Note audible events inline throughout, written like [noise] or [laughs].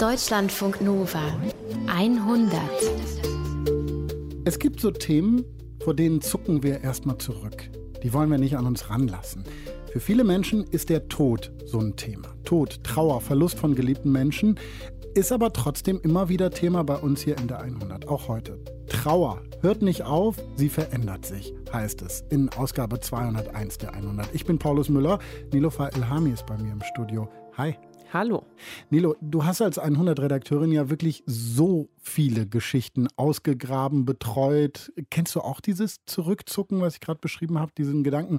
Deutschlandfunk Nova 100. Es gibt so Themen, vor denen zucken wir erstmal zurück. Die wollen wir nicht an uns ranlassen. Für viele Menschen ist der Tod so ein Thema. Tod, Trauer, Verlust von geliebten Menschen ist aber trotzdem immer wieder Thema bei uns hier in der 100, auch heute. Trauer hört nicht auf, sie verändert sich, heißt es in Ausgabe 201 der 100. Ich bin Paulus Müller, Nilofa Elhami ist bei mir im Studio. Hi. Hallo. Nilo, du hast als 100-Redakteurin ja wirklich so viele Geschichten ausgegraben, betreut. Kennst du auch dieses Zurückzucken, was ich gerade beschrieben habe, diesen Gedanken,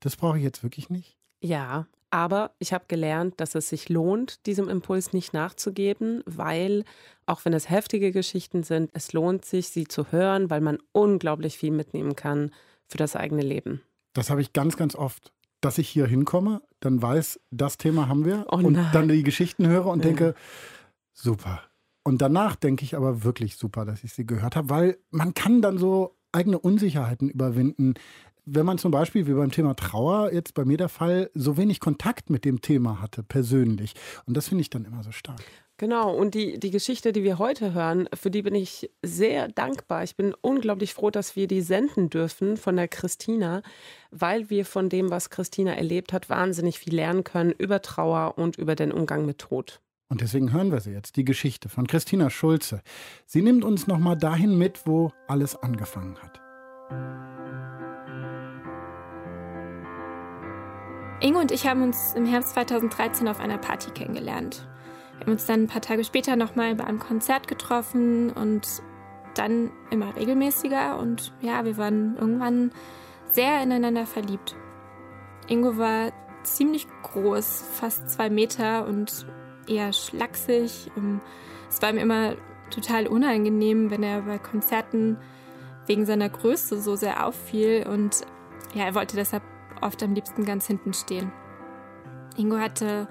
das brauche ich jetzt wirklich nicht? Ja, aber ich habe gelernt, dass es sich lohnt, diesem Impuls nicht nachzugeben, weil, auch wenn es heftige Geschichten sind, es lohnt sich, sie zu hören, weil man unglaublich viel mitnehmen kann für das eigene Leben. Das habe ich ganz, ganz oft, dass ich hier hinkomme, dann weiß, das Thema haben wir oh und dann die Geschichten höre und ja. denke, super. Und danach denke ich aber wirklich super, dass ich sie gehört habe, weil man kann dann so eigene Unsicherheiten überwinden wenn man zum Beispiel, wie beim Thema Trauer, jetzt bei mir der Fall, so wenig Kontakt mit dem Thema hatte, persönlich. Und das finde ich dann immer so stark. Genau, und die, die Geschichte, die wir heute hören, für die bin ich sehr dankbar. Ich bin unglaublich froh, dass wir die senden dürfen von der Christina, weil wir von dem, was Christina erlebt hat, wahnsinnig viel lernen können über Trauer und über den Umgang mit Tod. Und deswegen hören wir sie jetzt, die Geschichte von Christina Schulze. Sie nimmt uns nochmal dahin mit, wo alles angefangen hat. Inge und ich haben uns im Herbst 2013 auf einer Party kennengelernt. Wir haben uns dann ein paar Tage später nochmal bei einem Konzert getroffen und dann immer regelmäßiger und ja, wir waren irgendwann sehr ineinander verliebt. Ingo war ziemlich groß, fast zwei Meter und eher schlaksig. Ähm, es war mir immer total unangenehm, wenn er bei Konzerten wegen seiner Größe so sehr auffiel und ja, er wollte deshalb oft am liebsten ganz hinten stehen. Ingo hatte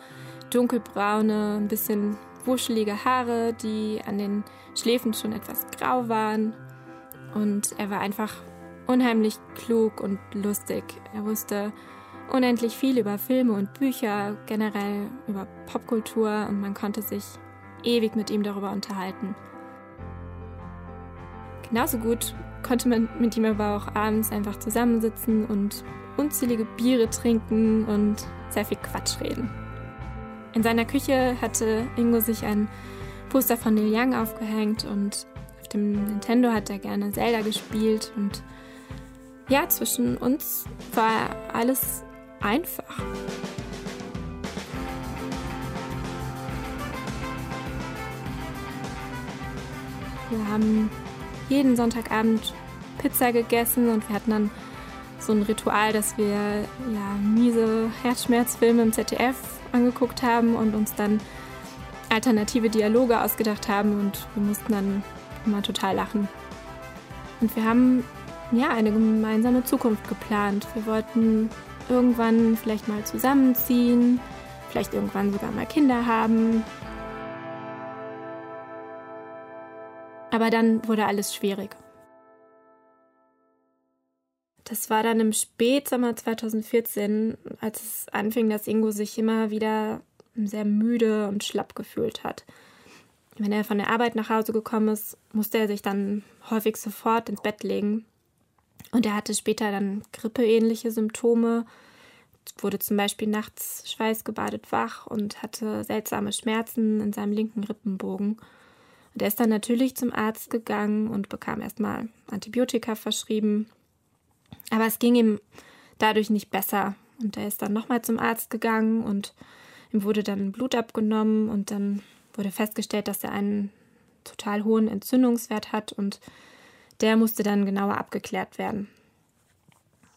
dunkelbraune, ein bisschen wuschelige Haare, die an den Schläfen schon etwas grau waren. Und er war einfach unheimlich klug und lustig. Er wusste unendlich viel über Filme und Bücher, generell über Popkultur und man konnte sich ewig mit ihm darüber unterhalten. Genauso gut konnte man mit ihm aber auch abends einfach zusammensitzen und unzählige Biere trinken und sehr viel Quatsch reden. In seiner Küche hatte Ingo sich ein Poster von Neil Young aufgehängt und auf dem Nintendo hat er gerne Zelda gespielt und ja, zwischen uns war alles einfach. Wir haben jeden Sonntagabend Pizza gegessen und wir hatten dann so ein Ritual, dass wir ja, miese Herzschmerzfilme im ZDF angeguckt haben und uns dann alternative Dialoge ausgedacht haben und wir mussten dann immer total lachen. Und wir haben ja eine gemeinsame Zukunft geplant. Wir wollten irgendwann vielleicht mal zusammenziehen, vielleicht irgendwann sogar mal Kinder haben. Aber dann wurde alles schwierig. Das war dann im Spätsommer 2014, als es anfing, dass Ingo sich immer wieder sehr müde und schlapp gefühlt hat. Wenn er von der Arbeit nach Hause gekommen ist, musste er sich dann häufig sofort ins Bett legen. Und er hatte später dann grippeähnliche Symptome, wurde zum Beispiel nachts schweißgebadet wach und hatte seltsame Schmerzen in seinem linken Rippenbogen. Und er ist dann natürlich zum Arzt gegangen und bekam erstmal Antibiotika verschrieben. Aber es ging ihm dadurch nicht besser. Und er ist dann nochmal zum Arzt gegangen und ihm wurde dann Blut abgenommen und dann wurde festgestellt, dass er einen total hohen Entzündungswert hat und der musste dann genauer abgeklärt werden.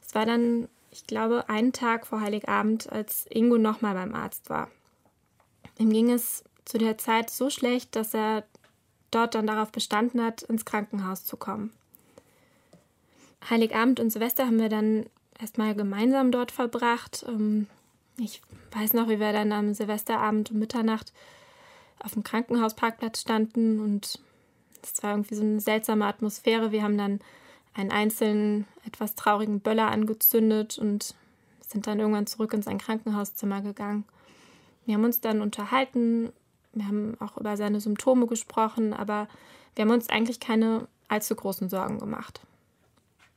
Es war dann, ich glaube, einen Tag vor Heiligabend, als Ingo nochmal beim Arzt war. Ihm ging es zu der Zeit so schlecht, dass er dort dann darauf bestanden hat, ins Krankenhaus zu kommen. Heiligabend und Silvester haben wir dann erstmal gemeinsam dort verbracht. Ähm, ich weiß noch, wie wir dann am Silvesterabend um Mitternacht auf dem Krankenhausparkplatz standen und es war irgendwie so eine seltsame Atmosphäre. Wir haben dann einen einzelnen, etwas traurigen Böller angezündet und sind dann irgendwann zurück in sein Krankenhauszimmer gegangen. Wir haben uns dann unterhalten Wir haben auch über seine Symptome gesprochen, aber wir haben uns eigentlich keine allzu großen Sorgen gemacht.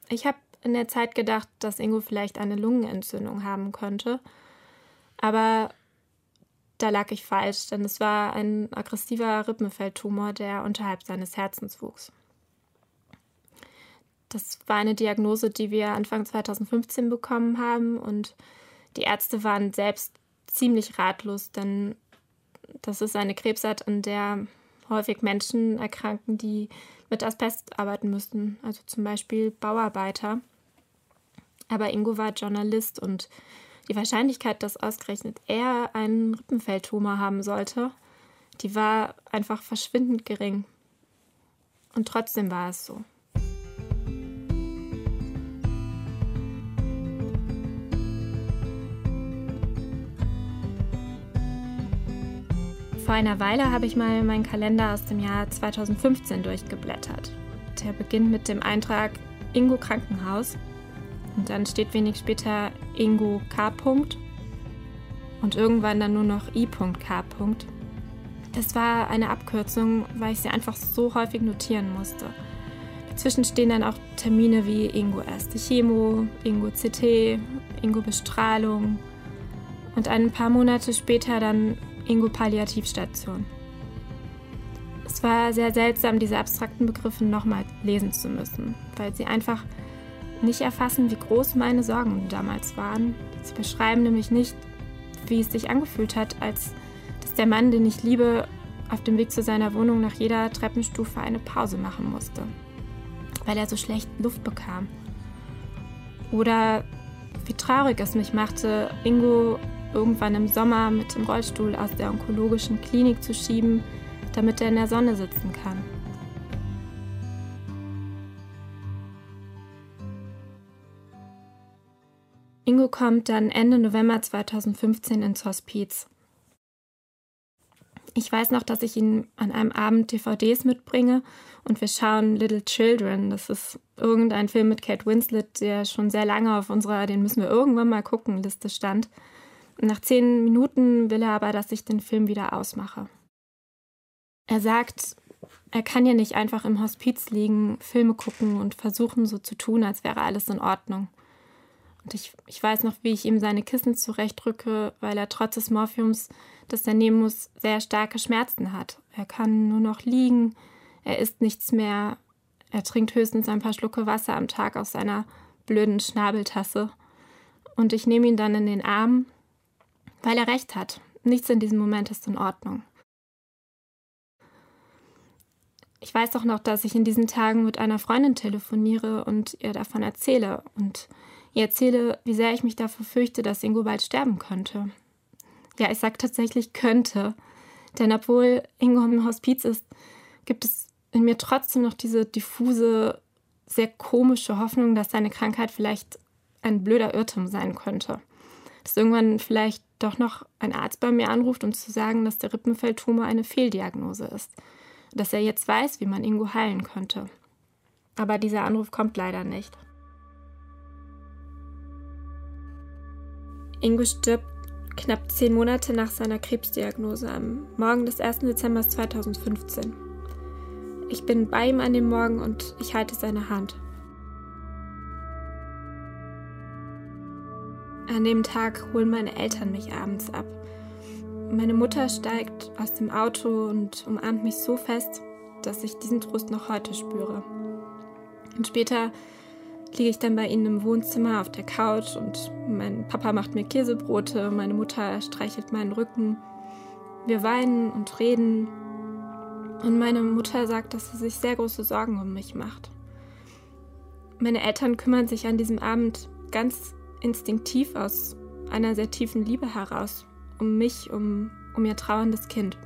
Ich habe in der Zeit gedacht, dass Ingo vielleicht eine Lungenentzündung haben könnte, aber da lag ich falsch, denn es war ein aggressiver Rippenfeldtumor, der unterhalb seines Herzens wuchs. Das war eine Diagnose, die wir Anfang 2015 bekommen haben und die Ärzte waren selbst ziemlich ratlos, denn das ist eine Krebsart, an der häufig Menschen erkranken, die mit Asbest arbeiten müssen, also zum Beispiel Bauarbeiter. Aber Ingo war Journalist und die Wahrscheinlichkeit, dass ausgerechnet er einen Rippenfeldtumor haben sollte, die war einfach verschwindend gering. Und trotzdem war es so. Vor einer Weile habe ich mal meinen Kalender aus dem Jahr 2015 durchgeblättert. Der beginnt mit dem Eintrag Ingo Krankenhaus und dann steht wenig später Ingo K. und irgendwann dann nur noch I.K. Das war eine Abkürzung, weil ich sie einfach so häufig notieren musste. Dazwischen stehen dann auch Termine wie Ingo erste Chemo, Ingo CT, Ingo Bestrahlung und ein paar Monate später dann Ingo Palliativstation. Es war sehr seltsam, diese abstrakten Begriffe nochmal lesen zu müssen, weil sie einfach nicht erfassen, wie groß meine Sorgen damals waren. Sie beschreiben nämlich nicht, wie es sich angefühlt hat, als dass der Mann, den ich liebe, auf dem Weg zu seiner Wohnung nach jeder Treppenstufe eine Pause machen musste, weil er so schlecht Luft bekam. Oder wie traurig es mich machte, Ingo irgendwann im Sommer mit dem Rollstuhl aus der onkologischen Klinik zu schieben, damit er in der Sonne sitzen kann. Ingo kommt dann Ende November 2015 ins Hospiz. Ich weiß noch, dass ich ihn an einem Abend DVDs mitbringe und wir schauen Little Children. Das ist irgendein Film mit Kate Winslet, der schon sehr lange auf unserer, den müssen wir irgendwann mal gucken, Liste stand. Nach zehn Minuten will er aber, dass ich den Film wieder ausmache. Er sagt, er kann ja nicht einfach im Hospiz liegen, Filme gucken und versuchen so zu tun, als wäre alles in Ordnung. Und ich, ich weiß noch, wie ich ihm seine Kissen zurechtrücke, weil er trotz des Morphiums, das er nehmen muss, sehr starke Schmerzen hat. Er kann nur noch liegen, er isst nichts mehr, er trinkt höchstens ein paar Schlucke Wasser am Tag aus seiner blöden Schnabeltasse. Und ich nehme ihn dann in den Arm weil er recht hat. Nichts in diesem Moment ist in Ordnung. Ich weiß auch noch, dass ich in diesen Tagen mit einer Freundin telefoniere und ihr davon erzähle und ihr erzähle, wie sehr ich mich davor fürchte, dass Ingo bald sterben könnte. Ja, ich sage tatsächlich könnte, denn obwohl Ingo im Hospiz ist, gibt es in mir trotzdem noch diese diffuse, sehr komische Hoffnung, dass seine Krankheit vielleicht ein blöder Irrtum sein könnte. Dass irgendwann vielleicht doch noch ein Arzt bei mir anruft, um zu sagen, dass der Rippenfeldtumor eine Fehldiagnose ist. Dass er jetzt weiß, wie man Ingo heilen könnte. Aber dieser Anruf kommt leider nicht. Ingo stirbt knapp zehn Monate nach seiner Krebsdiagnose am Morgen des 1. Dezember 2015. Ich bin bei ihm an dem Morgen und ich halte seine Hand. An dem Tag holen meine Eltern mich abends ab. Meine Mutter steigt aus dem Auto und umarmt mich so fest, dass ich diesen Trost noch heute spüre. Und später liege ich dann bei ihnen im Wohnzimmer auf der Couch und mein Papa macht mir Käsebrote, meine Mutter streichelt meinen Rücken. Wir weinen und reden. Und meine Mutter sagt, dass sie sich sehr große Sorgen um mich macht. Meine Eltern kümmern sich an diesem Abend ganz instinktiv aus einer sehr tiefen Liebe heraus, um mich, um, um ihr trauerndes Kind.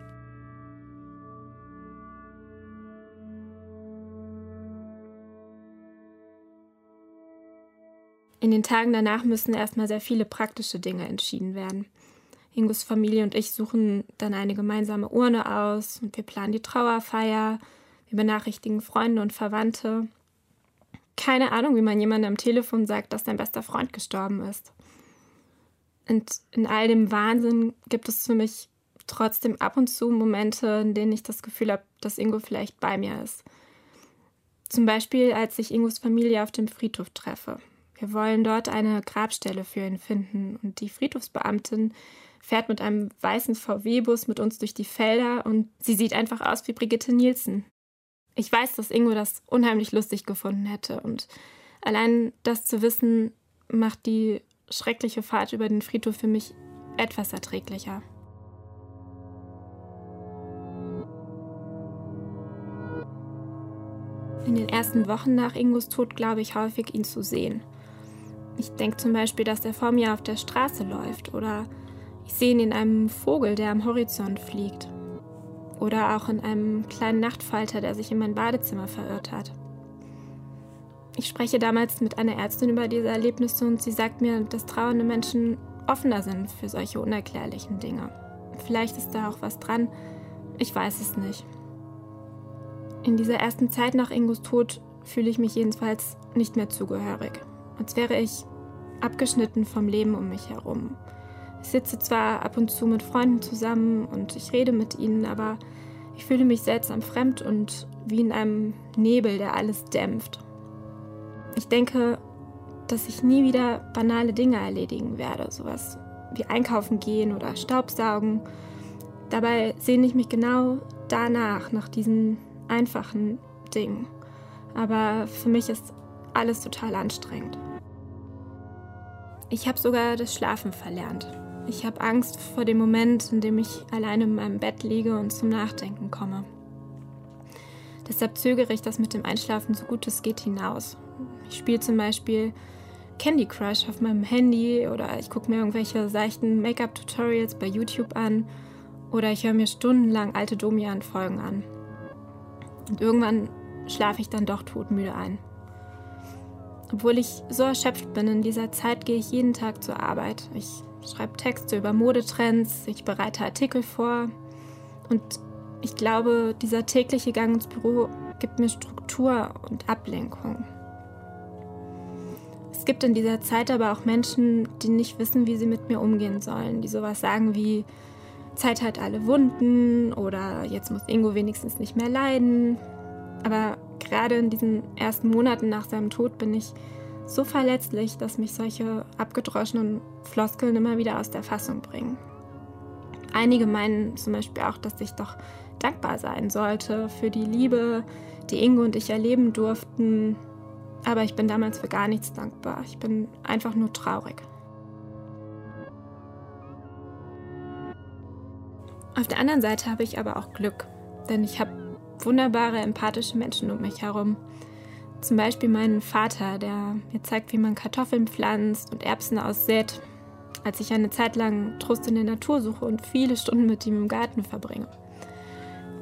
In den Tagen danach müssen erstmal sehr viele praktische Dinge entschieden werden. Ingos Familie und ich suchen dann eine gemeinsame Urne aus und wir planen die Trauerfeier. Wir benachrichtigen Freunde und Verwandte keine Ahnung, wie man jemandem am Telefon sagt, dass dein bester Freund gestorben ist. Und in all dem Wahnsinn gibt es für mich trotzdem ab und zu Momente, in denen ich das Gefühl habe, dass Ingo vielleicht bei mir ist. Zum Beispiel, als ich Ingos Familie auf dem Friedhof treffe. Wir wollen dort eine Grabstelle für ihn finden und die Friedhofsbeamtin fährt mit einem weißen VW-Bus mit uns durch die Felder und sie sieht einfach aus wie Brigitte Nielsen. Ich weiß, dass Ingo das unheimlich lustig gefunden hätte und allein das zu wissen, macht die schreckliche Fahrt über den Friedhof für mich etwas erträglicher. In den ersten Wochen nach Ingos Tod glaube ich häufig, ihn zu sehen. Ich denke zum Beispiel, dass er vor mir auf der Straße läuft oder ich sehe ihn in einem Vogel, der am Horizont fliegt. Oder auch in einem kleinen Nachtfalter, der sich in mein Badezimmer verirrt hat. Ich spreche damals mit einer Ärztin über diese Erlebnisse und sie sagt mir, dass trauernde Menschen offener sind für solche unerklärlichen Dinge. Vielleicht ist da auch was dran, ich weiß es nicht. In dieser ersten Zeit nach Ingos Tod fühle ich mich jedenfalls nicht mehr zugehörig, als wäre ich abgeschnitten vom Leben um mich herum. Ich sitze zwar ab und zu mit Freunden zusammen und ich rede mit ihnen, aber ich fühle mich seltsam fremd und wie in einem Nebel, der alles dämpft. Ich denke, dass ich nie wieder banale Dinge erledigen werde, sowas wie einkaufen gehen oder Staubsaugen. Dabei sehne ich mich genau danach, nach diesen einfachen Dingen. Aber für mich ist alles total anstrengend. Ich habe sogar das Schlafen verlernt. Ich habe Angst vor dem Moment, in dem ich alleine in meinem Bett liege und zum Nachdenken komme. Deshalb zögere ich das mit dem Einschlafen so gut es geht hinaus. Ich spiele zum Beispiel Candy Crush auf meinem Handy oder ich gucke mir irgendwelche seichten Make-up-Tutorials bei YouTube an oder ich höre mir stundenlang alte Domian-Folgen an. Und irgendwann schlafe ich dann doch todmüde ein. Obwohl ich so erschöpft bin in dieser Zeit, gehe ich jeden Tag zur Arbeit. Ich schreibe Texte über Modetrends, ich bereite Artikel vor und ich glaube, dieser tägliche Gang ins Büro gibt mir Struktur und Ablenkung. Es gibt in dieser Zeit aber auch Menschen, die nicht wissen, wie sie mit mir umgehen sollen, die sowas sagen wie Zeit hat alle Wunden oder jetzt muss Ingo wenigstens nicht mehr leiden. Aber gerade in diesen ersten Monaten nach seinem Tod bin ich so verletzlich, dass mich solche abgedroschenen Floskeln immer wieder aus der Fassung bringen. Einige meinen zum Beispiel auch, dass ich doch dankbar sein sollte für die Liebe, die Ingo und ich erleben durften, aber ich bin damals für gar nichts dankbar. Ich bin einfach nur traurig. Auf der anderen Seite habe ich aber auch Glück, denn ich habe wunderbare, empathische Menschen um mich herum. Zum Beispiel meinen Vater, der mir zeigt, wie man Kartoffeln pflanzt und Erbsen aussät, als ich eine Zeit lang Trost in der Natur suche und viele Stunden mit ihm im Garten verbringe.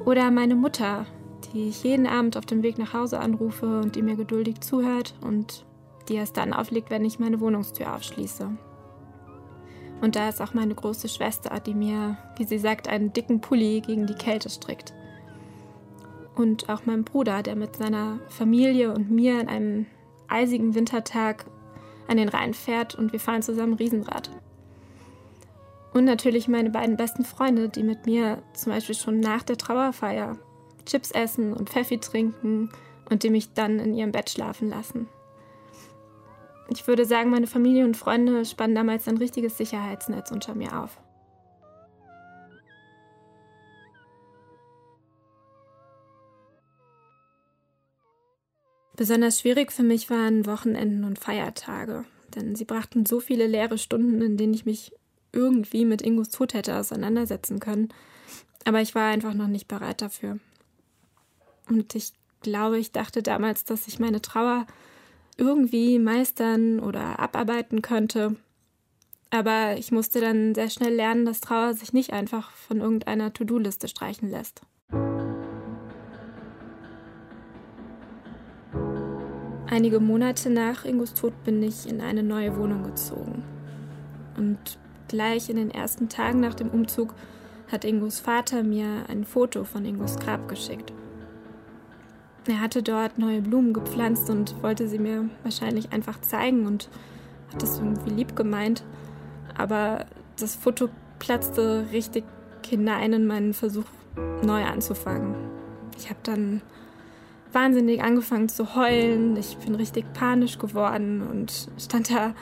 Oder meine Mutter, die ich jeden Abend auf dem Weg nach Hause anrufe und die mir geduldig zuhört und die erst dann auflegt, wenn ich meine Wohnungstür aufschließe. Und da ist auch meine große Schwester, die mir, wie sie sagt, einen dicken Pulli gegen die Kälte strickt. Und auch mein Bruder, der mit seiner Familie und mir an einem eisigen Wintertag an den Rhein fährt und wir fahren zusammen Riesenrad. Und natürlich meine beiden besten Freunde, die mit mir zum Beispiel schon nach der Trauerfeier Chips essen und Pfeffi trinken und die mich dann in ihrem Bett schlafen lassen. Ich würde sagen, meine Familie und Freunde spannen damals ein richtiges Sicherheitsnetz unter mir auf. Besonders schwierig für mich waren Wochenenden und Feiertage, denn sie brachten so viele leere Stunden, in denen ich mich irgendwie mit Ingos Tod hätte auseinandersetzen können. Aber ich war einfach noch nicht bereit dafür. Und ich glaube, ich dachte damals, dass ich meine Trauer irgendwie meistern oder abarbeiten könnte. Aber ich musste dann sehr schnell lernen, dass Trauer sich nicht einfach von irgendeiner To-Do-Liste streichen lässt. Einige Monate nach Ingos Tod bin ich in eine neue Wohnung gezogen. Und gleich in den ersten Tagen nach dem Umzug hat Ingos Vater mir ein Foto von Ingos Grab geschickt. Er hatte dort neue Blumen gepflanzt und wollte sie mir wahrscheinlich einfach zeigen und hat es irgendwie lieb gemeint. Aber das Foto platzte richtig hinein in meinen Versuch, neu anzufangen. Ich habe dann wahnsinnig angefangen zu heulen. Ich bin richtig panisch geworden und stand da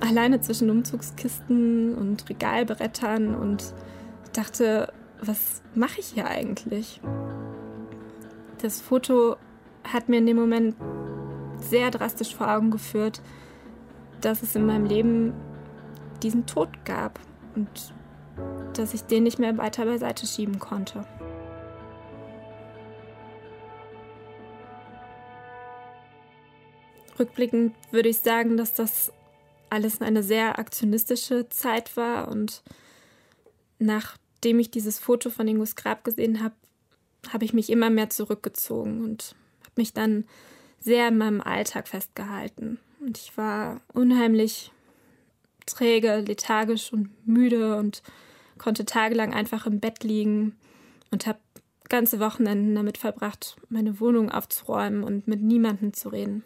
alleine zwischen Umzugskisten und Regalbrettern und dachte, was mache ich hier eigentlich? Das Foto hat mir in dem Moment sehr drastisch vor Augen geführt, dass es in meinem Leben diesen Tod gab und dass ich den nicht mehr weiter beiseite schieben konnte. Rückblickend würde ich sagen, dass das alles eine sehr aktionistische Zeit war und nachdem ich dieses Foto von Ingos Grab gesehen habe, habe ich mich immer mehr zurückgezogen und habe mich dann sehr in meinem Alltag festgehalten. Und ich war unheimlich träge, lethargisch und müde und konnte tagelang einfach im Bett liegen und habe ganze Wochenenden damit verbracht, meine Wohnung aufzuräumen und mit niemandem zu reden.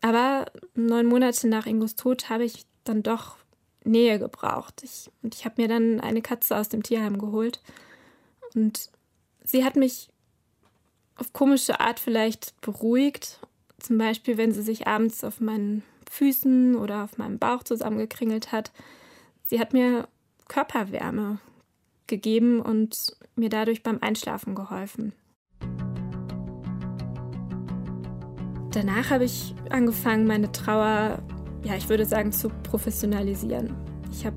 Aber neun Monate nach Ingos Tod habe ich dann doch Nähe gebraucht. Ich, und ich habe mir dann eine Katze aus dem Tierheim geholt. Und sie hat mich auf komische Art vielleicht beruhigt. Zum Beispiel, wenn sie sich abends auf meinen Füßen oder auf meinem Bauch zusammengekringelt hat. Sie hat mir Körperwärme gegeben und mir dadurch beim Einschlafen geholfen. Danach habe ich angefangen, meine Trauer, ja, ich würde sagen, zu professionalisieren. Ich habe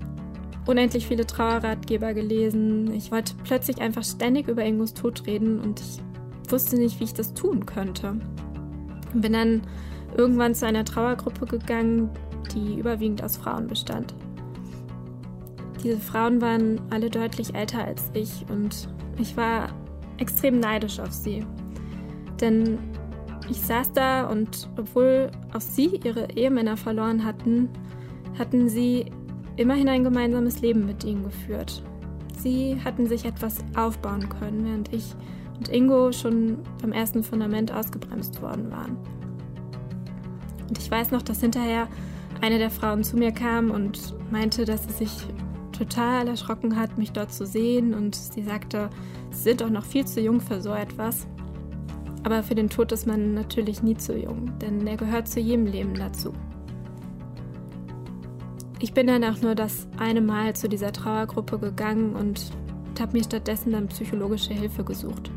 unendlich viele Trauerratgeber gelesen. Ich wollte plötzlich einfach ständig über Ingos Tod reden und ich wusste nicht, wie ich das tun könnte. Bin dann irgendwann zu einer Trauergruppe gegangen, die überwiegend aus Frauen bestand. Diese Frauen waren alle deutlich älter als ich und ich war extrem neidisch auf sie. Denn ich saß da und obwohl auch sie ihre Ehemänner verloren hatten, hatten sie immerhin ein gemeinsames Leben mit ihnen geführt. Sie hatten sich etwas aufbauen können, während ich und Ingo schon beim ersten Fundament ausgebremst worden waren. Und ich weiß noch, dass hinterher eine der Frauen zu mir kam und meinte, dass sie sich total erschrocken hat, mich dort zu sehen. Und sie sagte, sie sind doch noch viel zu jung für so etwas. Aber für den Tod ist man natürlich nie zu jung, denn er gehört zu jedem Leben dazu. Ich bin dann auch nur das eine Mal zu dieser Trauergruppe gegangen und habe mir stattdessen dann psychologische Hilfe gesucht.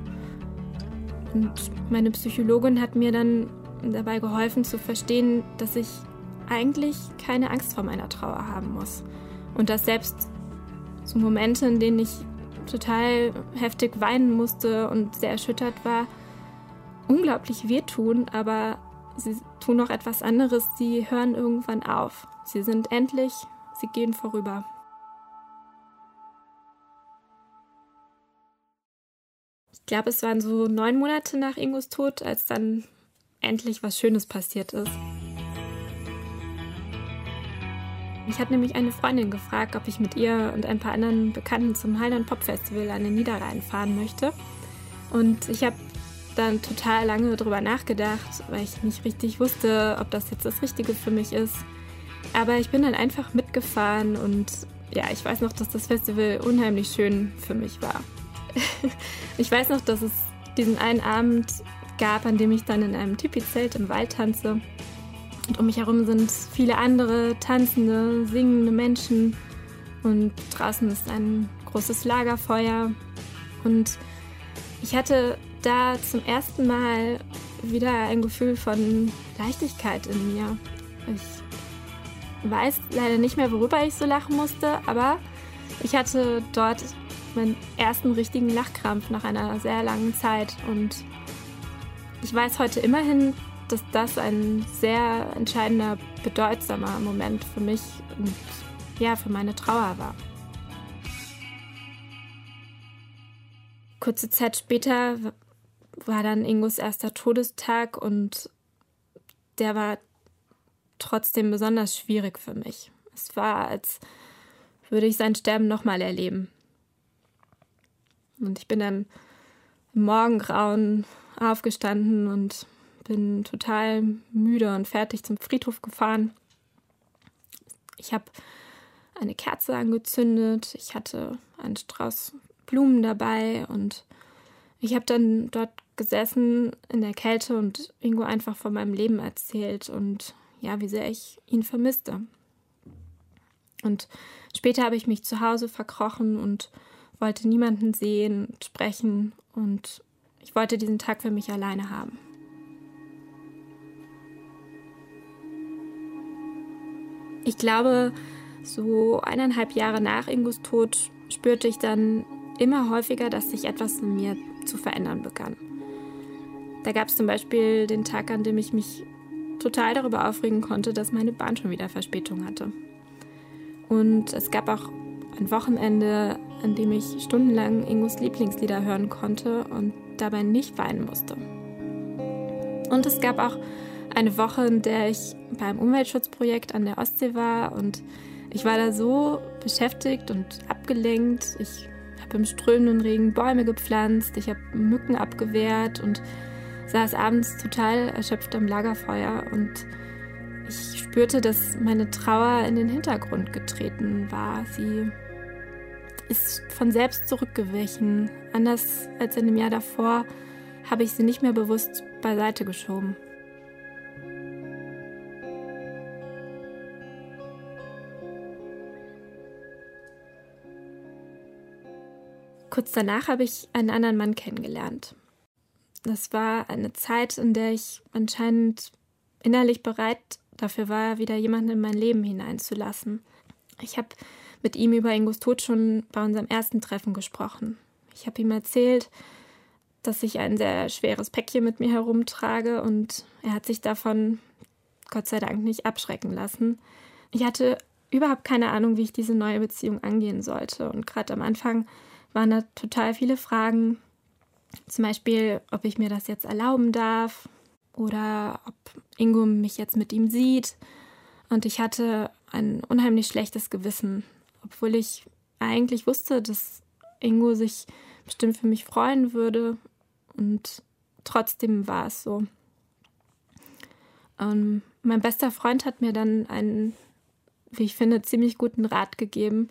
Und meine Psychologin hat mir dann dabei geholfen zu verstehen, dass ich eigentlich keine Angst vor meiner Trauer haben muss. Und dass selbst so Momente, in denen ich total heftig weinen musste und sehr erschüttert war, unglaublich wehtun, aber sie tun noch etwas anderes. Sie hören irgendwann auf. Sie sind endlich, sie gehen vorüber. Ich glaube, es waren so neun Monate nach Ingos Tod, als dann endlich was Schönes passiert ist. Ich hatte nämlich eine Freundin gefragt, ob ich mit ihr und ein paar anderen Bekannten zum Highland Pop Festival an den Niederrhein fahren möchte. Und ich habe dann total lange darüber nachgedacht, weil ich nicht richtig wusste, ob das jetzt das Richtige für mich ist. Aber ich bin dann einfach mitgefahren und ja, ich weiß noch, dass das Festival unheimlich schön für mich war. [laughs] ich weiß noch, dass es diesen einen Abend gab, an dem ich dann in einem Tipi-Zelt im Wald tanze. Und um mich herum sind viele andere tanzende, singende Menschen. Und draußen ist ein großes Lagerfeuer. Und ich hatte da zum ersten Mal wieder ein Gefühl von Leichtigkeit in mir. Ich weiß leider nicht mehr, worüber ich so lachen musste, aber ich hatte dort meinen ersten richtigen Lachkrampf nach einer sehr langen Zeit. Und ich weiß heute immerhin, dass das ein sehr entscheidender, bedeutsamer Moment für mich und ja, für meine Trauer war. Kurze Zeit später war dann Ingos erster Todestag und der war trotzdem besonders schwierig für mich. Es war, als würde ich sein Sterben nochmal erleben. Und ich bin dann im Morgengrauen aufgestanden und bin total müde und fertig zum Friedhof gefahren. Ich habe eine Kerze angezündet. Ich hatte einen Strauß Blumen dabei und ich habe dann dort gesessen in der Kälte und Ingo einfach von meinem Leben erzählt und ja, wie sehr ich ihn vermisste. Und später habe ich mich zu Hause verkrochen und wollte niemanden sehen, sprechen und ich wollte diesen Tag für mich alleine haben. Ich glaube, so eineinhalb Jahre nach Ingos Tod spürte ich dann immer häufiger, dass sich etwas in mir zu verändern begann. Da gab es zum Beispiel den Tag, an dem ich mich total darüber aufregen konnte, dass meine Bahn schon wieder Verspätung hatte. Und es gab auch ein Wochenende, an dem ich stundenlang Ingos Lieblingslieder hören konnte und dabei nicht weinen musste. Und es gab auch eine Woche, in der ich beim Umweltschutzprojekt an der Ostsee war und ich war da so beschäftigt und abgelenkt. Ich habe im strömenden Regen Bäume gepflanzt, ich habe Mücken abgewehrt und saß abends total erschöpft am Lagerfeuer und ich spürte, dass meine Trauer in den Hintergrund getreten war. Sie ist von selbst zurückgewichen. Anders als in dem Jahr davor habe ich sie nicht mehr bewusst beiseite geschoben. Kurz danach habe ich einen anderen Mann kennengelernt. Das war eine Zeit, in der ich anscheinend innerlich bereit dafür war, wieder jemanden in mein Leben hineinzulassen. Ich habe mit ihm über Ingos Tod schon bei unserem ersten Treffen gesprochen. Ich habe ihm erzählt, dass ich ein sehr schweres Päckchen mit mir herumtrage und er hat sich davon Gott sei Dank nicht abschrecken lassen. Ich hatte überhaupt keine Ahnung, wie ich diese neue Beziehung angehen sollte und gerade am Anfang waren da total viele Fragen. Zum Beispiel, ob ich mir das jetzt erlauben darf oder ob Ingo mich jetzt mit ihm sieht. Und ich hatte ein unheimlich schlechtes Gewissen, obwohl ich eigentlich wusste, dass Ingo sich bestimmt für mich freuen würde. Und trotzdem war es so. Und mein bester Freund hat mir dann einen, wie ich finde, ziemlich guten Rat gegeben.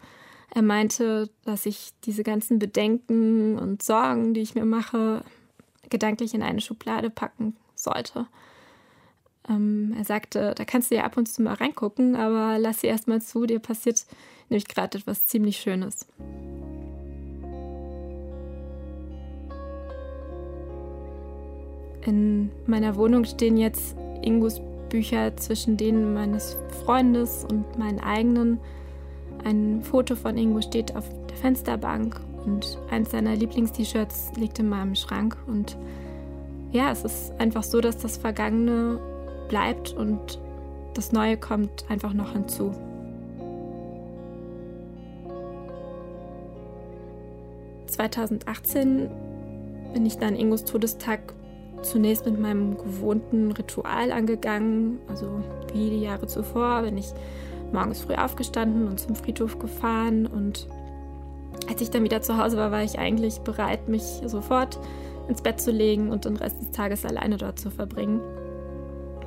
Er meinte, dass ich diese ganzen Bedenken und Sorgen, die ich mir mache, gedanklich in eine Schublade packen sollte. Ähm, er sagte, da kannst du ja ab und zu mal reingucken, aber lass sie erst mal zu, dir passiert nämlich gerade etwas ziemlich Schönes. In meiner Wohnung stehen jetzt Ingos Bücher zwischen denen meines Freundes und meinen eigenen. Ein Foto von Ingo steht auf der Fensterbank und eins seiner Lieblingst-T-Shirts liegt in meinem Schrank. Und ja, es ist einfach so, dass das Vergangene bleibt und das Neue kommt einfach noch hinzu. ...2018 bin ich dann Ingos Todestag zunächst mit meinem gewohnten Ritual angegangen. Also wie die Jahre zuvor bin ich morgens früh aufgestanden und zum Friedhof gefahren. Und als ich dann wieder zu Hause war, war ich eigentlich bereit, mich sofort ins Bett zu legen und den Rest des Tages alleine dort zu verbringen.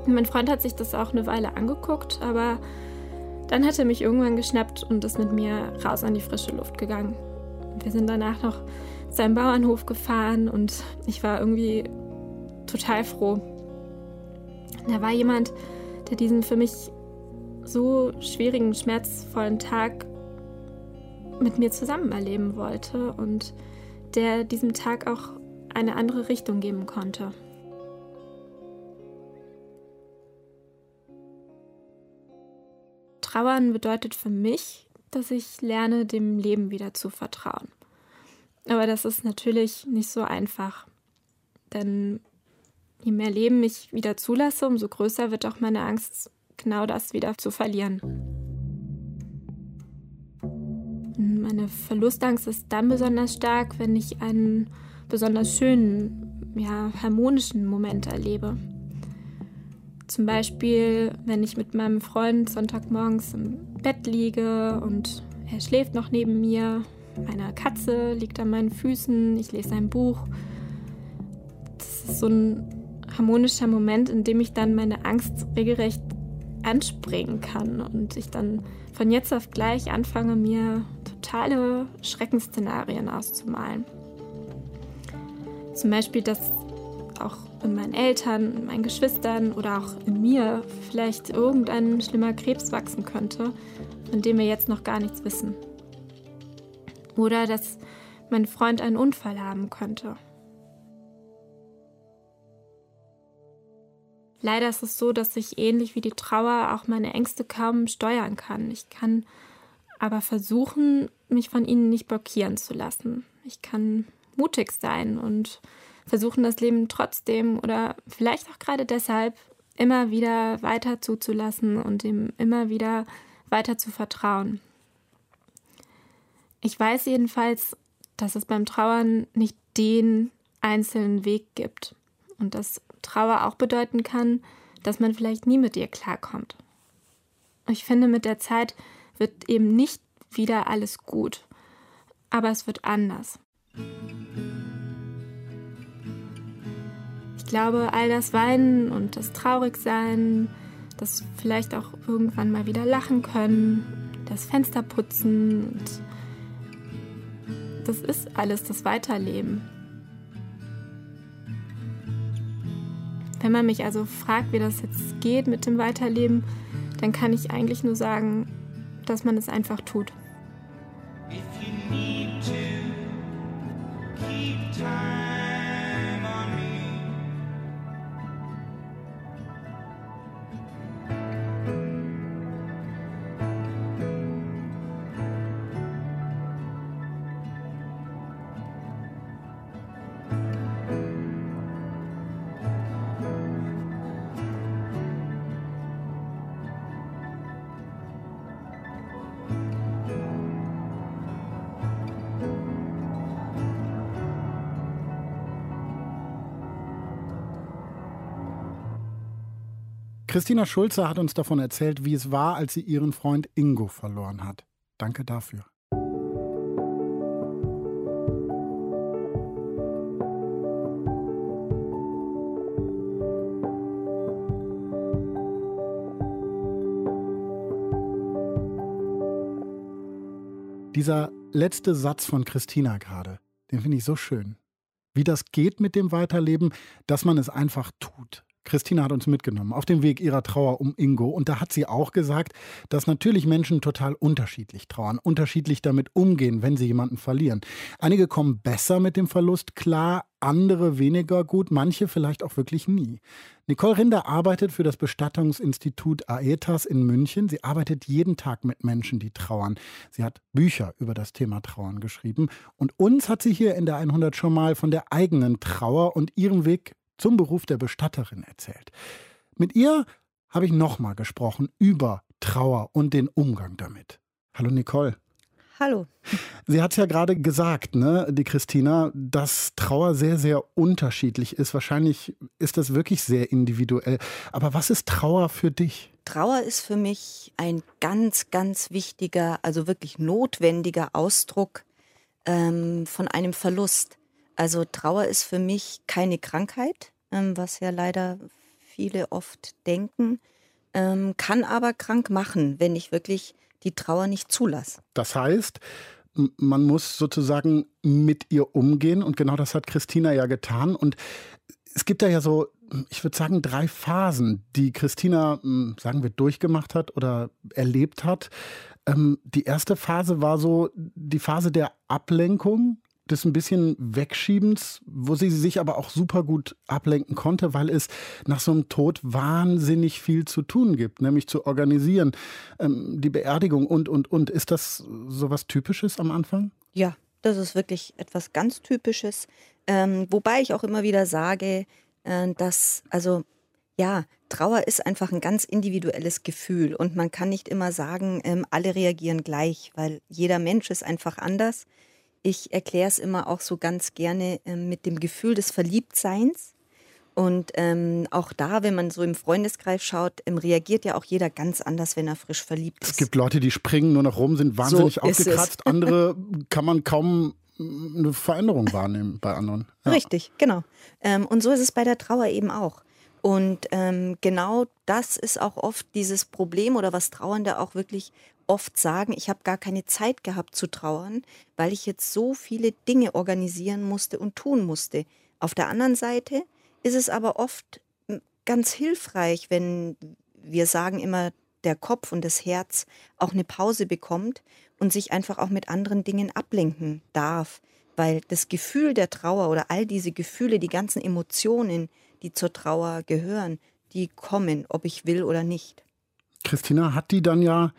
Mein Freund hat sich das auch eine Weile angeguckt, aber dann hat er mich irgendwann geschnappt und ist mit mir raus an die frische Luft gegangen. Wir sind danach noch zu einem Bauernhof gefahren und ich war irgendwie total froh. Da war jemand, der diesen für mich so schwierigen, schmerzvollen Tag mit mir zusammen erleben wollte und der diesem Tag auch eine andere Richtung geben konnte. Trauern bedeutet für mich, dass ich lerne, dem Leben wieder zu vertrauen. Aber das ist natürlich nicht so einfach. Denn je mehr Leben ich wieder zulasse, umso größer wird auch meine Angst genau das wieder zu verlieren. Meine Verlustangst ist dann besonders stark, wenn ich einen besonders schönen, ja, harmonischen Moment erlebe. Zum Beispiel, wenn ich mit meinem Freund Sonntagmorgens im Bett liege und er schläft noch neben mir, eine Katze liegt an meinen Füßen, ich lese ein Buch. Das ist so ein harmonischer Moment, in dem ich dann meine Angst regelrecht anspringen kann und ich dann von jetzt auf gleich anfange, mir totale Schreckensszenarien auszumalen. Zum Beispiel, dass auch in meinen Eltern, in meinen Geschwistern oder auch in mir vielleicht irgendein schlimmer Krebs wachsen könnte, von dem wir jetzt noch gar nichts wissen. Oder dass mein Freund einen Unfall haben könnte. Leider ist es so, dass ich ähnlich wie die Trauer auch meine Ängste kaum steuern kann. Ich kann aber versuchen, mich von ihnen nicht blockieren zu lassen. Ich kann mutig sein und versuchen, das Leben trotzdem oder vielleicht auch gerade deshalb immer wieder weiter zuzulassen und ihm immer wieder weiter zu vertrauen. Ich weiß jedenfalls, dass es beim Trauern nicht den einzelnen Weg gibt und dass Trauer auch bedeuten kann, dass man vielleicht nie mit ihr klarkommt. Ich finde, mit der Zeit wird eben nicht wieder alles gut, aber es wird anders. Ich glaube, all das Weinen und das Traurigsein, das vielleicht auch irgendwann mal wieder lachen können, das Fenster putzen das ist alles das Weiterleben. Wenn man mich also fragt, wie das jetzt geht mit dem Weiterleben, dann kann ich eigentlich nur sagen, dass man es einfach tut. If you need to keep time. Christina Schulze hat uns davon erzählt, wie es war, als sie ihren Freund Ingo verloren hat. Danke dafür. Dieser letzte Satz von Christina gerade, den finde ich so schön. Wie das geht mit dem Weiterleben, dass man es einfach tut. Christina hat uns mitgenommen auf dem Weg ihrer Trauer um Ingo. Und da hat sie auch gesagt, dass natürlich Menschen total unterschiedlich trauern, unterschiedlich damit umgehen, wenn sie jemanden verlieren. Einige kommen besser mit dem Verlust klar, andere weniger gut, manche vielleicht auch wirklich nie. Nicole Rinder arbeitet für das Bestattungsinstitut Aetas in München. Sie arbeitet jeden Tag mit Menschen, die trauern. Sie hat Bücher über das Thema Trauern geschrieben. Und uns hat sie hier in der 100 schon mal von der eigenen Trauer und ihrem Weg zum Beruf der Bestatterin erzählt. Mit ihr habe ich nochmal gesprochen über Trauer und den Umgang damit. Hallo Nicole. Hallo. Sie hat es ja gerade gesagt, ne, die Christina, dass Trauer sehr, sehr unterschiedlich ist. Wahrscheinlich ist das wirklich sehr individuell. Aber was ist Trauer für dich? Trauer ist für mich ein ganz, ganz wichtiger, also wirklich notwendiger Ausdruck ähm, von einem Verlust. Also Trauer ist für mich keine Krankheit, ähm, was ja leider viele oft denken, ähm, kann aber krank machen, wenn ich wirklich die Trauer nicht zulasse. Das heißt, man muss sozusagen mit ihr umgehen und genau das hat Christina ja getan und es gibt da ja so, ich würde sagen, drei Phasen, die Christina, sagen wir, durchgemacht hat oder erlebt hat. Ähm, die erste Phase war so die Phase der Ablenkung, des ein bisschen Wegschiebens, wo sie sich aber auch super gut ablenken konnte, weil es nach so einem Tod wahnsinnig viel zu tun gibt, nämlich zu organisieren, ähm, die Beerdigung und, und, und. Ist das so was Typisches am Anfang? Ja, das ist wirklich etwas ganz Typisches. Ähm, wobei ich auch immer wieder sage, äh, dass, also ja, Trauer ist einfach ein ganz individuelles Gefühl und man kann nicht immer sagen, ähm, alle reagieren gleich, weil jeder Mensch ist einfach anders. Ich erkläre es immer auch so ganz gerne äh, mit dem Gefühl des Verliebtseins. Und ähm, auch da, wenn man so im Freundeskreis schaut, ähm, reagiert ja auch jeder ganz anders, wenn er frisch verliebt ist. Es gibt Leute, die springen nur noch rum, sind wahnsinnig so aufgekratzt. Andere kann man kaum mm, eine Veränderung wahrnehmen bei anderen. Ja. Richtig, genau. Ähm, und so ist es bei der Trauer eben auch. Und ähm, genau das ist auch oft dieses Problem oder was Trauernde auch wirklich oft sagen, ich habe gar keine Zeit gehabt zu trauern, weil ich jetzt so viele Dinge organisieren musste und tun musste. Auf der anderen Seite ist es aber oft hm, ganz hilfreich, wenn wir sagen immer, der Kopf und das Herz auch eine Pause bekommt und sich einfach auch mit anderen Dingen ablenken darf. Weil das Gefühl der Trauer oder all diese Gefühle, die ganzen Emotionen, die zur Trauer gehören, die kommen, ob ich will oder nicht. Christina hat die dann ja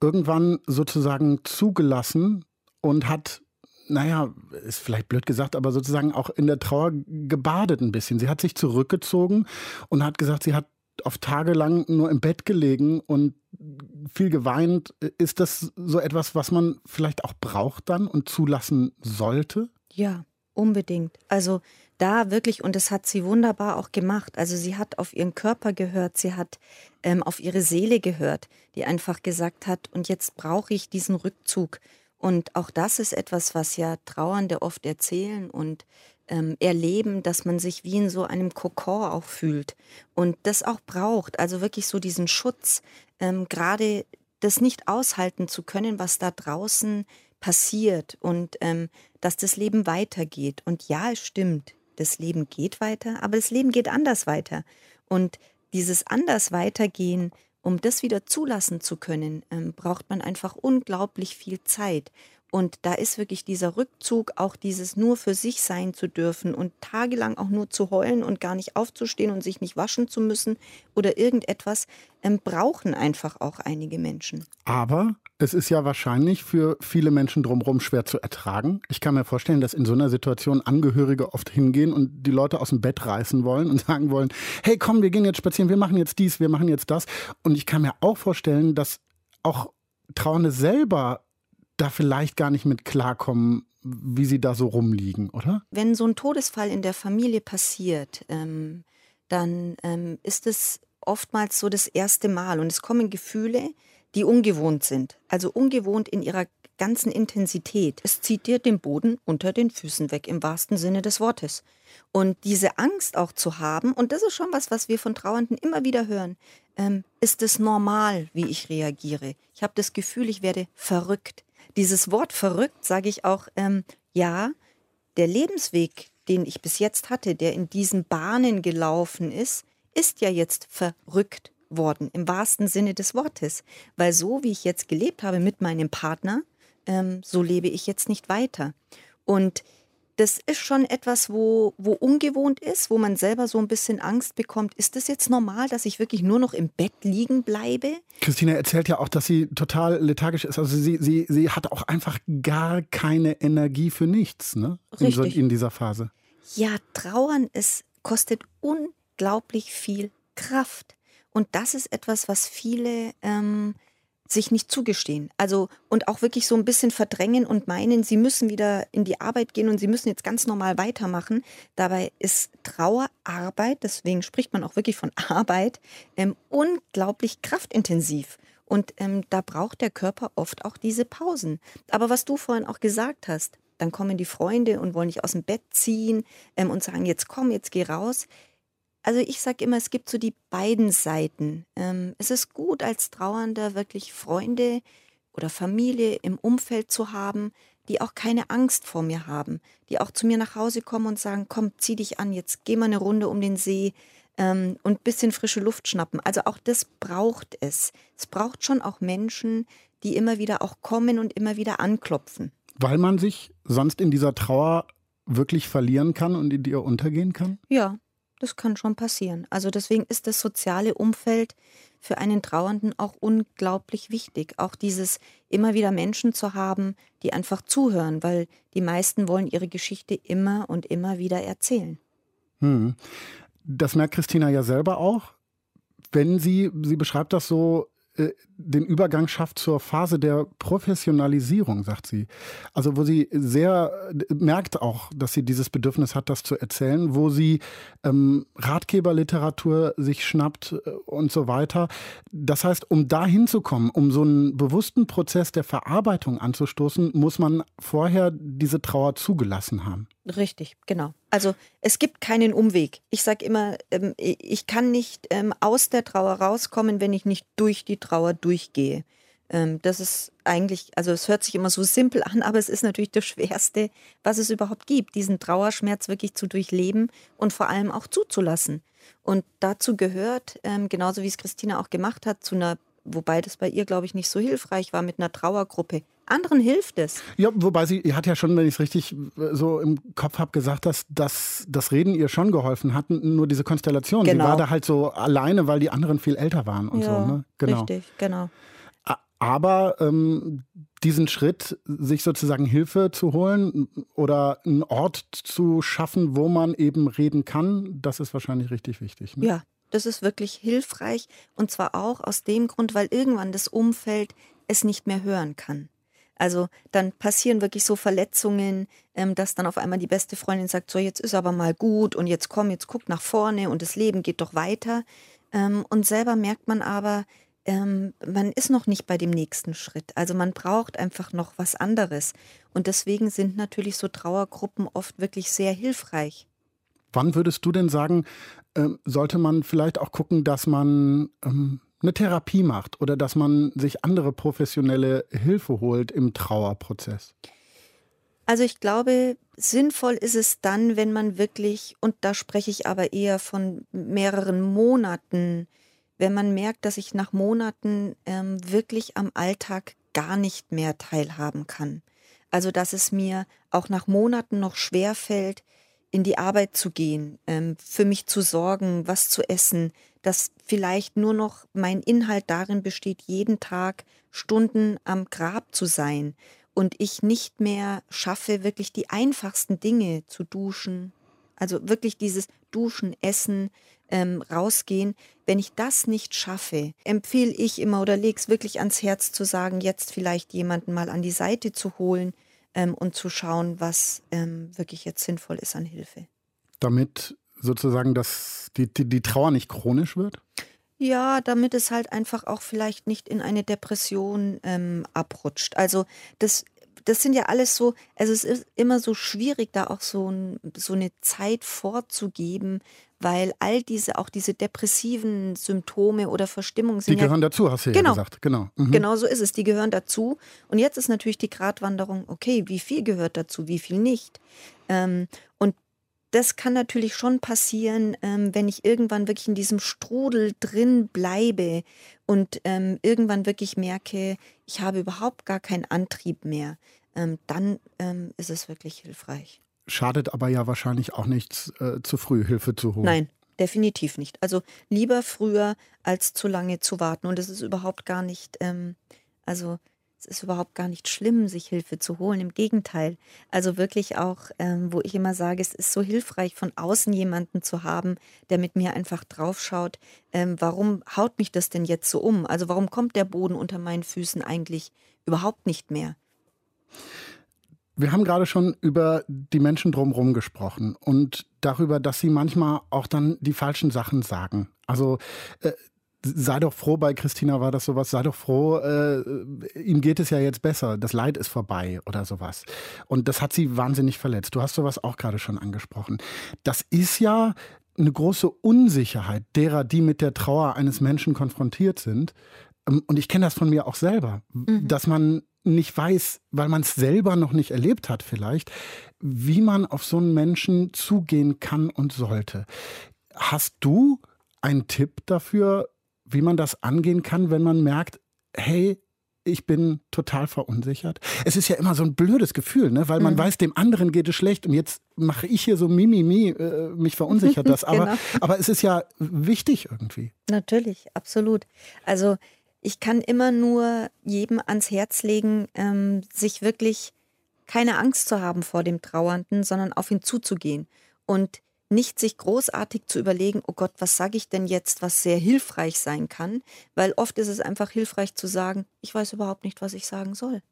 irgendwann sozusagen zugelassen und hat, naja, ist vielleicht blöd gesagt, aber sozusagen auch in der Trauer gebadet ein bisschen. Sie hat sich zurückgezogen und hat gesagt, sie hat auf Tage lang nur im Bett gelegen und viel geweint. Ist das so etwas, was man vielleicht auch braucht dann und zulassen sollte? Ja, unbedingt. Also da wirklich, und das hat sie wunderbar auch gemacht. Also sie hat auf ihren Körper gehört, sie hat ähm, auf ihre Seele gehört, die einfach gesagt hat, und jetzt brauche ich diesen Rückzug. Und auch das ist etwas, was ja Trauernde oft erzählen und ähm, erleben, dass man sich wie in so einem Kokon auch fühlt und das auch braucht. Also wirklich so diesen Schutz, ähm, gerade das nicht aushalten zu können, was da draußen passiert und ähm, dass das Leben weitergeht. Und ja, es stimmt, das Leben geht weiter, aber das Leben geht anders weiter. Und dieses anders weitergehen, um das wieder zulassen zu können, ähm, braucht man einfach unglaublich viel Zeit. Und da ist wirklich dieser Rückzug, auch dieses nur für sich sein zu dürfen und tagelang auch nur zu heulen und gar nicht aufzustehen und sich nicht waschen zu müssen oder irgendetwas, ähm, brauchen einfach auch einige Menschen. Aber es ist ja wahrscheinlich für viele Menschen drumherum schwer zu ertragen. Ich kann mir vorstellen, dass in so einer Situation Angehörige oft hingehen und die Leute aus dem Bett reißen wollen und [laughs] sagen wollen, hey komm, wir gehen jetzt spazieren, wir machen jetzt dies, wir machen jetzt das. Und ich kann mir auch vorstellen, dass auch Trauernde selber da vielleicht gar nicht mit klarkommen, wie sie da so rumliegen, oder? Wenn so ein Todesfall in der Familie passiert, ähm, dann ähm, ist es oftmals so das erste Mal und es kommen Gefühle, die ungewohnt sind. Also ungewohnt in ihrer ganzen Intensität. Es zieht dir den Boden unter den Füßen weg, im wahrsten Sinne des Wortes. Und diese Angst auch zu haben, und das ist schon was, was wir von Trauernden immer wieder hören, ähm, ist es normal, wie ich reagiere. Ich habe das Gefühl, ich werde verrückt dieses Wort verrückt sage ich auch, ähm, ja, der Lebensweg, den ich bis jetzt hatte, der in diesen Bahnen gelaufen ist, ist ja jetzt verrückt worden, im wahrsten Sinne des Wortes. Weil so, wie ich jetzt gelebt habe mit meinem Partner, ähm, so lebe ich jetzt nicht weiter. Und das ist schon etwas, wo, wo ungewohnt ist, wo man selber so ein bisschen Angst bekommt. Ist das jetzt normal, dass ich wirklich nur noch im Bett liegen bleibe? Christina erzählt ja auch, dass sie total lethargisch ist. Also sie, sie, sie hat auch einfach gar keine Energie für nichts ne? in, so, in dieser Phase. Ja, Trauern, es kostet unglaublich viel Kraft. Und das ist etwas, was viele ähm, sich nicht zugestehen. Also und auch wirklich so ein bisschen verdrängen und meinen, sie müssen wieder in die Arbeit gehen und sie müssen jetzt ganz normal weitermachen. Dabei ist Trauerarbeit, deswegen spricht man auch wirklich von [laughs] Arbeit, ähm, unglaublich kraftintensiv. Und ähm, da braucht der Körper oft auch diese Pausen. Aber was du vorhin auch gesagt hast, dann kommen die Freunde und wollen dich aus dem Bett ziehen ähm, und sagen, jetzt komm, jetzt geh raus. Also ich sage immer, es gibt so die beiden Seiten. Ähm, es ist gut, als Trauernder wirklich Freunde oder Familie im Umfeld zu haben, die auch keine Angst vor mir haben, die auch zu mir nach Hause kommen und sagen, komm, zieh dich an, jetzt geh mal eine Runde um den See ähm, und bisschen frische Luft schnappen. Also auch das braucht es. Es braucht schon auch Menschen, die immer wieder auch kommen und immer wieder anklopfen. Weil man sich sonst in dieser Trauer wirklich verlieren kann und in dir untergehen kann? Ja, das kann schon passieren. Also deswegen ist das soziale Umfeld für einen Trauernden auch unglaublich wichtig. Auch dieses immer wieder Menschen zu haben, die einfach zuhören, weil die meisten wollen ihre Geschichte immer und immer wieder erzählen. Hm. Das merkt Christina ja selber auch. Wenn sie, sie beschreibt das so, äh, den Übergang schafft zur Phase der Professionalisierung, sagt sie. Also wo sie sehr merkt auch, dass sie dieses Bedürfnis hat, das zu erzählen, wo sie ähm, Ratgeberliteratur sich schnappt äh, und so weiter. Das heißt, um da hinzukommen, um so einen bewussten Prozess der Verarbeitung anzustoßen, muss man vorher diese Trauer zugelassen haben. Richtig, genau. Also es gibt keinen Umweg. Ich sage immer, ähm, ich kann nicht ähm, aus der Trauer rauskommen, wenn ich nicht durch die Trauer durchgehe. Ähm, das ist eigentlich, also es hört sich immer so simpel an, aber es ist natürlich das Schwerste, was es überhaupt gibt, diesen Trauerschmerz wirklich zu durchleben und vor allem auch zuzulassen. Und dazu gehört, ähm, genauso wie es Christina auch gemacht hat, zu einer, wobei das bei ihr, glaube ich, nicht so hilfreich war, mit einer Trauergruppe. Anderen hilft es. Ja, wobei sie hat ja schon, wenn ich es richtig äh, so im Kopf habe, gesagt, dass, dass das Reden ihr schon geholfen hat, nur diese Konstellation. Genau. Sie war da halt so alleine, weil die anderen viel älter waren und ja, so. Ne? Genau. Richtig, genau. Aber ähm, diesen Schritt, sich sozusagen Hilfe zu holen oder einen Ort zu schaffen, wo man eben reden kann, das ist wahrscheinlich richtig wichtig. Ne? Ja, das ist wirklich hilfreich. Und zwar auch aus dem Grund, weil irgendwann das Umfeld es nicht mehr hören kann. Also dann passieren wirklich so Verletzungen, ähm, dass dann auf einmal die beste Freundin sagt, so jetzt ist aber mal gut und jetzt komm, jetzt guck nach vorne und das Leben geht doch weiter. Ähm, und selber merkt man aber, ähm, man ist noch nicht bei dem nächsten Schritt. Also man braucht einfach noch was anderes. Und deswegen sind natürlich so Trauergruppen oft wirklich sehr hilfreich. Wann würdest du denn sagen, äh, sollte man vielleicht auch gucken, dass man ähm, eine Therapie macht oder dass man sich andere professionelle Hilfe holt im Trauerprozess? Also ich glaube, sinnvoll ist es dann, wenn man wirklich, und da spreche ich aber eher von mehreren Monaten, wenn man merkt, dass ich nach Monaten ähm, wirklich am Alltag gar nicht mehr teilhaben kann. Also dass es mir auch nach Monaten noch schwer fällt, in die Arbeit zu gehen, ähm, für mich zu sorgen, was zu essen, dass vielleicht nur noch mein Inhalt darin besteht, jeden Tag Stunden am Grab zu sein und ich nicht mehr schaffe, wirklich die einfachsten Dinge zu duschen. Also wirklich dieses Duschen, Essen, ähm, rausgehen. Wenn ich das nicht schaffe, empfehle ich immer oder lege es wirklich ans Herz zu sagen, jetzt vielleicht jemanden mal an die Seite zu holen ähm, und zu schauen, was ähm, wirklich jetzt sinnvoll ist an Hilfe. Damit sozusagen das, die, die, die Trauer nicht chronisch wird? Ja, damit es halt einfach auch vielleicht nicht in eine Depression ähm, abrutscht. Also das das sind ja alles so, also es ist immer so schwierig, da auch so, ein, so eine Zeit vorzugeben, weil all diese, auch diese depressiven Symptome oder Verstimmungen sind. Die gehören ja, dazu, hast du genau, ja gesagt. Genau. Mhm. Genau so ist es. Die gehören dazu. Und jetzt ist natürlich die Gratwanderung, okay, wie viel gehört dazu, wie viel nicht. Ähm, und das kann natürlich schon passieren, ähm, wenn ich irgendwann wirklich in diesem Strudel drin bleibe und ähm, irgendwann wirklich merke, ich habe überhaupt gar keinen Antrieb mehr ähm, dann ähm, ist es wirklich hilfreich. Schadet aber ja wahrscheinlich auch nichts, äh, zu früh Hilfe zu holen. Nein, definitiv nicht. Also lieber früher als zu lange zu warten. Und es ist überhaupt gar nicht, ähm, also es ist überhaupt gar nicht schlimm, sich Hilfe zu holen. Im Gegenteil. Also wirklich auch, ähm, wo ich immer sage, es ist so hilfreich, von außen jemanden zu haben, der mit mir einfach draufschaut. Ähm, warum haut mich das denn jetzt so um? Also warum kommt der Boden unter meinen Füßen eigentlich überhaupt nicht mehr? Wir haben gerade schon über die Menschen drumherum gesprochen und darüber, dass sie manchmal auch dann die falschen Sachen sagen. Also äh, sei doch froh, bei Christina war das sowas, sei doch froh, äh, ihm geht es ja jetzt besser, das Leid ist vorbei oder sowas. Und das hat sie wahnsinnig verletzt. Du hast sowas auch gerade schon angesprochen. Das ist ja eine große Unsicherheit derer, die mit der Trauer eines Menschen konfrontiert sind. Ähm, und ich kenne das von mir auch selber, mhm. dass man nicht weiß, weil man es selber noch nicht erlebt hat vielleicht, wie man auf so einen Menschen zugehen kann und sollte. Hast du einen Tipp dafür, wie man das angehen kann, wenn man merkt, hey, ich bin total verunsichert. Es ist ja immer so ein blödes Gefühl, ne? weil man mhm. weiß, dem anderen geht es schlecht und jetzt mache ich hier so Mimimi, äh, mich verunsichert [laughs] das. Aber, genau. aber es ist ja wichtig irgendwie. Natürlich, absolut. Also ich kann immer nur jedem ans Herz legen, ähm, sich wirklich keine Angst zu haben vor dem Trauernden, sondern auf ihn zuzugehen und nicht sich großartig zu überlegen, oh Gott, was sage ich denn jetzt, was sehr hilfreich sein kann, weil oft ist es einfach hilfreich zu sagen, ich weiß überhaupt nicht, was ich sagen soll.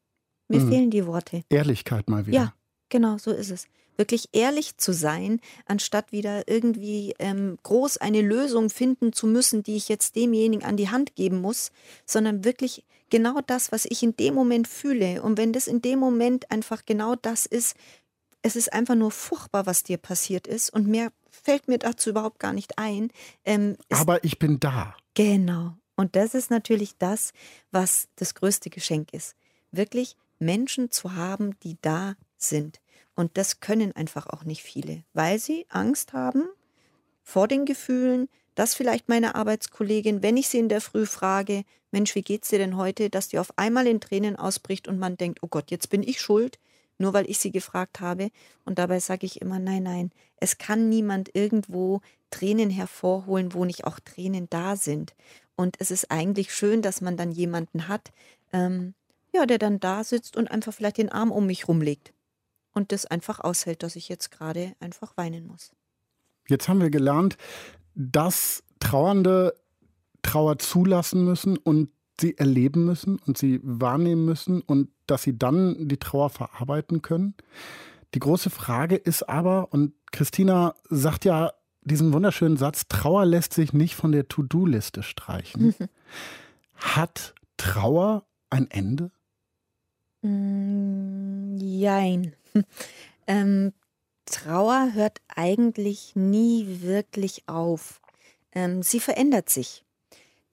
Mir mhm. fehlen die Worte. Ehrlichkeit mal wieder. Ja, genau, so ist es wirklich ehrlich zu sein, anstatt wieder irgendwie ähm, groß eine Lösung finden zu müssen, die ich jetzt demjenigen an die Hand geben muss, sondern wirklich genau das, was ich in dem Moment fühle. Und wenn das in dem Moment einfach genau das ist, es ist einfach nur furchtbar, was dir passiert ist und mehr fällt mir dazu überhaupt gar nicht ein. Ähm, Aber ich bin da. Genau. Und das ist natürlich das, was das größte Geschenk ist. Wirklich Menschen zu haben, die da sind. Und das können einfach auch nicht viele, weil sie Angst haben vor den Gefühlen, dass vielleicht meine Arbeitskollegin, wenn ich sie in der Früh frage, Mensch, wie geht's dir denn heute, dass die auf einmal in Tränen ausbricht und man denkt, oh Gott, jetzt bin ich schuld, nur weil ich sie gefragt habe. Und dabei sage ich immer, nein, nein, es kann niemand irgendwo Tränen hervorholen, wo nicht auch Tränen da sind. Und es ist eigentlich schön, dass man dann jemanden hat, ähm, ja, der dann da sitzt und einfach vielleicht den Arm um mich rumlegt und das einfach aushält, dass ich jetzt gerade einfach weinen muss. Jetzt haben wir gelernt, dass Trauernde Trauer zulassen müssen und sie erleben müssen und sie wahrnehmen müssen und dass sie dann die Trauer verarbeiten können. Die große Frage ist aber, und Christina sagt ja diesen wunderschönen Satz, Trauer lässt sich nicht von der To-Do-Liste streichen. [laughs] Hat Trauer ein Ende? Mm, jein. [laughs] Ähm, Trauer hört eigentlich nie wirklich auf. Ähm, sie verändert sich.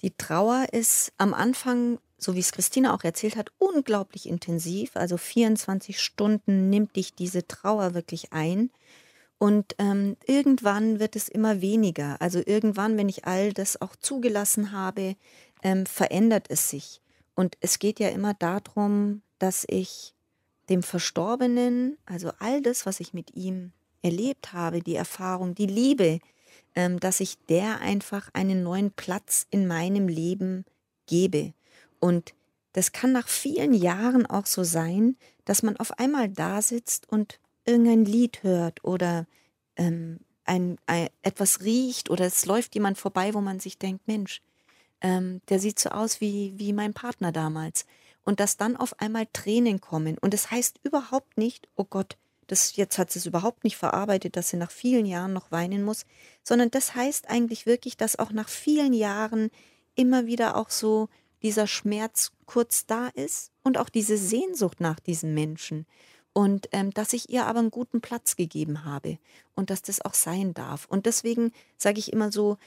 Die Trauer ist am Anfang, so wie es Christina auch erzählt hat, unglaublich intensiv. Also 24 Stunden nimmt dich diese Trauer wirklich ein. Und ähm, irgendwann wird es immer weniger. Also irgendwann, wenn ich all das auch zugelassen habe, ähm, verändert es sich. Und es geht ja immer darum, dass ich dem Verstorbenen, also all das, was ich mit ihm erlebt habe, die Erfahrung, die Liebe, ähm, dass ich der einfach einen neuen Platz in meinem Leben gebe. Und das kann nach vielen Jahren auch so sein, dass man auf einmal da sitzt und irgendein Lied hört oder ähm, ein, ein, etwas riecht oder es läuft jemand vorbei, wo man sich denkt, Mensch, ähm, der sieht so aus wie, wie mein Partner damals und dass dann auf einmal Tränen kommen. Und es das heißt überhaupt nicht, oh Gott, das, jetzt hat sie es überhaupt nicht verarbeitet, dass sie nach vielen Jahren noch weinen muss, sondern das heißt eigentlich wirklich, dass auch nach vielen Jahren immer wieder auch so dieser Schmerz kurz da ist und auch diese Sehnsucht nach diesem Menschen. Und ähm, dass ich ihr aber einen guten Platz gegeben habe und dass das auch sein darf. Und deswegen sage ich immer so,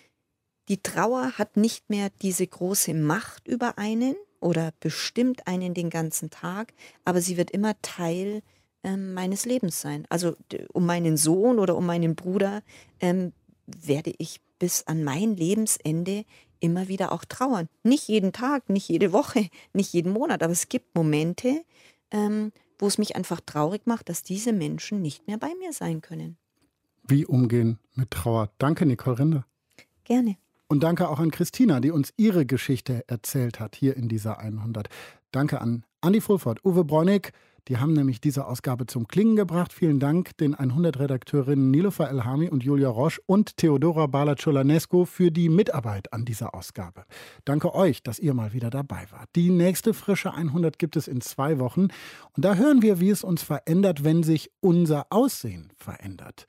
die Trauer hat nicht mehr diese große Macht über einen, oder bestimmt einen den ganzen Tag, aber sie wird immer Teil ähm, meines Lebens sein. Also um meinen Sohn oder um meinen Bruder ähm, werde ich bis an mein Lebensende immer wieder auch trauern. Nicht jeden Tag, nicht jede Woche, [laughs] nicht jeden Monat, aber es gibt Momente, ähm, wo es mich einfach traurig macht, dass diese Menschen nicht mehr bei mir sein können. Wie umgehen mit Trauer? Danke, Nicole Rinde. Gerne. Und danke auch an Christina, die uns ihre Geschichte erzählt hat hier in dieser 100. Danke an Andi Fulford, Uwe Bräunig. Die haben nämlich diese Ausgabe zum Klingen gebracht. Vielen Dank den 100-Redakteurinnen Nilofer Elhami und Julia Roche und Theodora Balaciolanescu für die Mitarbeit an dieser Ausgabe. Danke euch, dass ihr mal wieder dabei wart. Die nächste frische 100 gibt es in zwei Wochen. Und da hören wir, wie es uns verändert, wenn sich unser Aussehen verändert.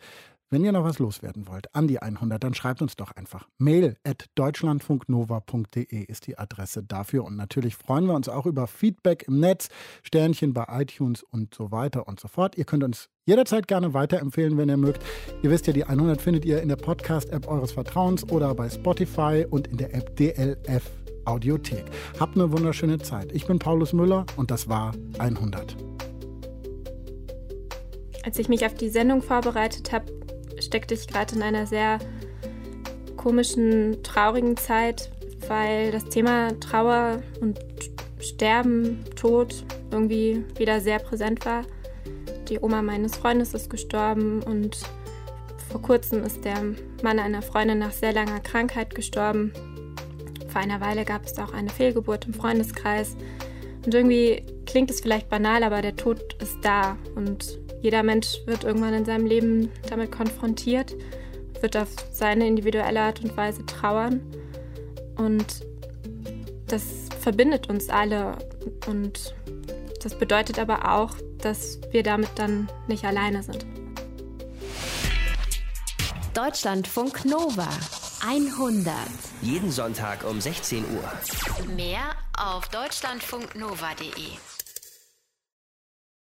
Wenn ihr noch was loswerden wollt an die 100, dann schreibt uns doch einfach. Mail at deutschlandfunknova.de ist die Adresse dafür. Und natürlich freuen wir uns auch über Feedback im Netz, Sternchen bei iTunes und so weiter und so fort. Ihr könnt uns jederzeit gerne weiterempfehlen, wenn ihr mögt. Ihr wisst ja, die 100 findet ihr in der Podcast-App eures Vertrauens oder bei Spotify und in der App DLF Audiothek. Habt eine wunderschöne Zeit. Ich bin Paulus Müller und das war 100. Als ich mich auf die Sendung vorbereitet habe, steckte ich gerade in einer sehr komischen, traurigen Zeit, weil das Thema Trauer und Sterben, Tod irgendwie wieder sehr präsent war. Die Oma meines Freundes ist gestorben und vor kurzem ist der Mann einer Freundin nach sehr langer Krankheit gestorben. Vor einer Weile gab es auch eine Fehlgeburt im Freundeskreis. Und irgendwie klingt es vielleicht banal, aber der Tod ist da und jeder Mensch wird irgendwann in seinem Leben damit konfrontiert, wird auf seine individuelle Art und Weise trauern. Und das verbindet uns alle. Und das bedeutet aber auch, dass wir damit dann nicht alleine sind. Deutschlandfunk Nova 100. Jeden Sonntag um 16 Uhr. Mehr auf deutschlandfunknova.de.